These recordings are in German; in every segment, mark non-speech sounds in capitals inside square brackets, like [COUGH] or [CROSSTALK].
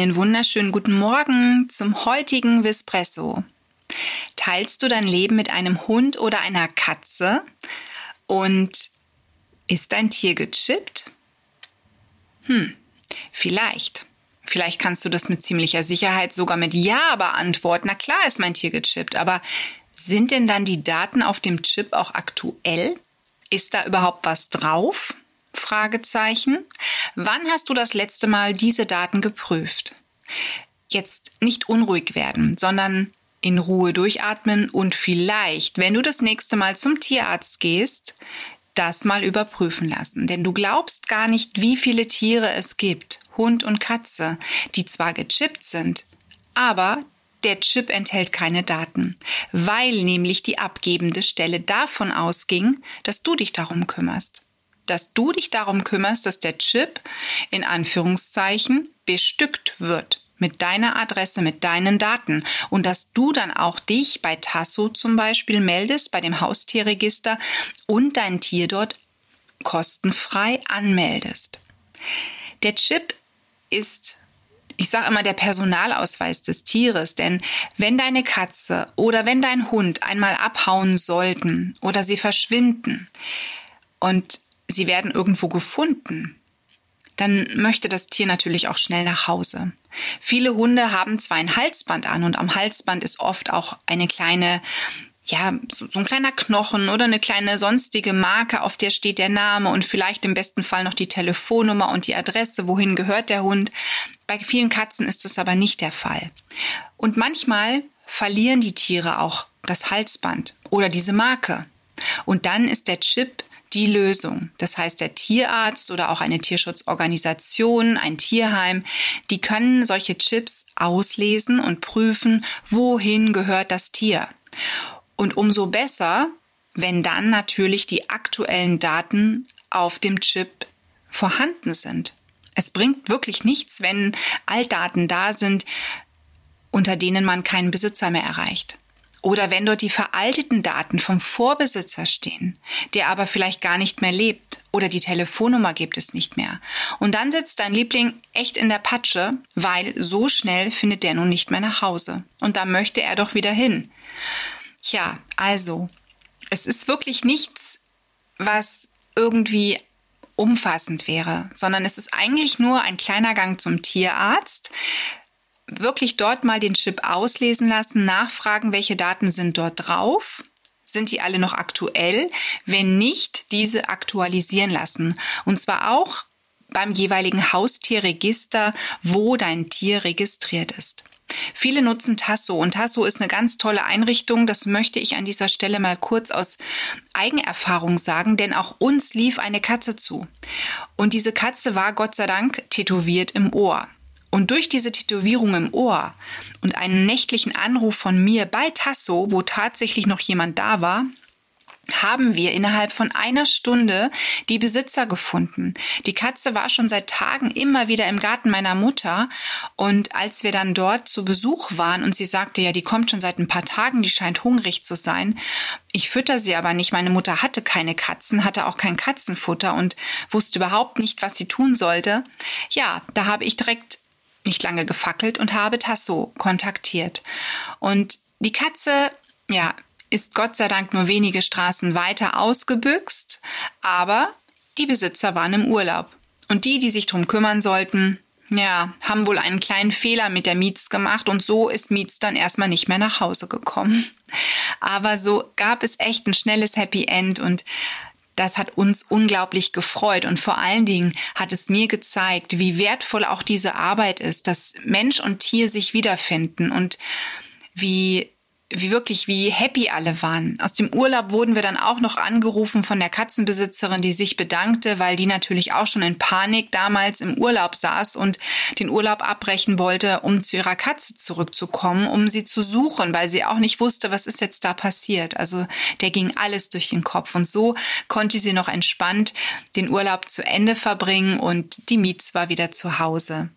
Einen wunderschönen guten Morgen zum heutigen Vispresso. Teilst du dein Leben mit einem Hund oder einer Katze? Und ist dein Tier gechippt? Hm, vielleicht. Vielleicht kannst du das mit ziemlicher Sicherheit sogar mit Ja beantworten. Na klar ist mein Tier gechippt, aber sind denn dann die Daten auf dem Chip auch aktuell? Ist da überhaupt was drauf? Fragezeichen. Wann hast du das letzte Mal diese Daten geprüft? Jetzt nicht unruhig werden, sondern in Ruhe durchatmen und vielleicht, wenn du das nächste Mal zum Tierarzt gehst, das mal überprüfen lassen. Denn du glaubst gar nicht, wie viele Tiere es gibt, Hund und Katze, die zwar gechippt sind, aber der Chip enthält keine Daten, weil nämlich die abgebende Stelle davon ausging, dass du dich darum kümmerst dass du dich darum kümmerst, dass der Chip in Anführungszeichen bestückt wird mit deiner Adresse, mit deinen Daten und dass du dann auch dich bei Tasso zum Beispiel meldest, bei dem Haustierregister und dein Tier dort kostenfrei anmeldest. Der Chip ist ich sage immer der Personalausweis des Tieres, denn wenn deine Katze oder wenn dein Hund einmal abhauen sollten oder sie verschwinden und sie werden irgendwo gefunden, dann möchte das Tier natürlich auch schnell nach Hause. Viele Hunde haben zwar ein Halsband an und am Halsband ist oft auch eine kleine ja, so, so ein kleiner Knochen oder eine kleine sonstige Marke, auf der steht der Name und vielleicht im besten Fall noch die Telefonnummer und die Adresse, wohin gehört der Hund. Bei vielen Katzen ist das aber nicht der Fall. Und manchmal verlieren die Tiere auch das Halsband oder diese Marke. Und dann ist der Chip die Lösung. Das heißt, der Tierarzt oder auch eine Tierschutzorganisation, ein Tierheim, die können solche Chips auslesen und prüfen, wohin gehört das Tier. Und umso besser, wenn dann natürlich die aktuellen Daten auf dem Chip vorhanden sind. Es bringt wirklich nichts, wenn Altdaten da sind, unter denen man keinen Besitzer mehr erreicht. Oder wenn dort die veralteten Daten vom Vorbesitzer stehen, der aber vielleicht gar nicht mehr lebt oder die Telefonnummer gibt es nicht mehr. Und dann sitzt dein Liebling echt in der Patsche, weil so schnell findet der nun nicht mehr nach Hause. Und da möchte er doch wieder hin. Tja, also, es ist wirklich nichts, was irgendwie umfassend wäre, sondern es ist eigentlich nur ein kleiner Gang zum Tierarzt, wirklich dort mal den Chip auslesen lassen, nachfragen, welche Daten sind dort drauf. Sind die alle noch aktuell? Wenn nicht, diese aktualisieren lassen. Und zwar auch beim jeweiligen Haustierregister, wo dein Tier registriert ist. Viele nutzen Tasso und Tasso ist eine ganz tolle Einrichtung. Das möchte ich an dieser Stelle mal kurz aus Eigenerfahrung sagen, denn auch uns lief eine Katze zu. Und diese Katze war Gott sei Dank tätowiert im Ohr. Und durch diese Tätowierung im Ohr und einen nächtlichen Anruf von mir bei Tasso, wo tatsächlich noch jemand da war, haben wir innerhalb von einer Stunde die Besitzer gefunden. Die Katze war schon seit Tagen immer wieder im Garten meiner Mutter und als wir dann dort zu Besuch waren und sie sagte, ja, die kommt schon seit ein paar Tagen, die scheint hungrig zu sein. Ich fütter sie aber nicht. Meine Mutter hatte keine Katzen, hatte auch kein Katzenfutter und wusste überhaupt nicht, was sie tun sollte. Ja, da habe ich direkt nicht lange gefackelt und habe Tasso kontaktiert. Und die Katze, ja, ist Gott sei Dank nur wenige Straßen weiter ausgebüxt, aber die Besitzer waren im Urlaub. Und die, die sich drum kümmern sollten, ja, haben wohl einen kleinen Fehler mit der Mietz gemacht und so ist Mietz dann erstmal nicht mehr nach Hause gekommen. [LAUGHS] Aber so gab es echt ein schnelles Happy End und das hat uns unglaublich gefreut und vor allen Dingen hat es mir gezeigt, wie wertvoll auch diese Arbeit ist, dass Mensch und Tier sich wiederfinden und wie wie wirklich, wie happy alle waren. Aus dem Urlaub wurden wir dann auch noch angerufen von der Katzenbesitzerin, die sich bedankte, weil die natürlich auch schon in Panik damals im Urlaub saß und den Urlaub abbrechen wollte, um zu ihrer Katze zurückzukommen, um sie zu suchen, weil sie auch nicht wusste, was ist jetzt da passiert. Also der ging alles durch den Kopf und so konnte sie noch entspannt den Urlaub zu Ende verbringen und die Mietz war wieder zu Hause.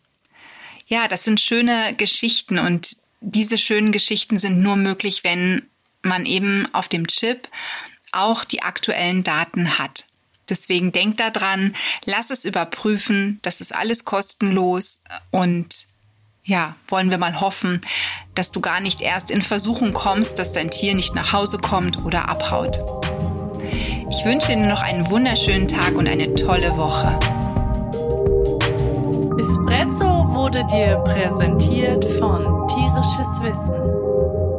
Ja, das sind schöne Geschichten und diese schönen Geschichten sind nur möglich, wenn man eben auf dem Chip auch die aktuellen Daten hat. Deswegen denk da dran, lass es überprüfen, das ist alles kostenlos und ja, wollen wir mal hoffen, dass du gar nicht erst in Versuchung kommst, dass dein Tier nicht nach Hause kommt oder abhaut. Ich wünsche dir noch einen wunderschönen Tag und eine tolle Woche. Espresso wurde dir präsentiert von Tierisches Wissen.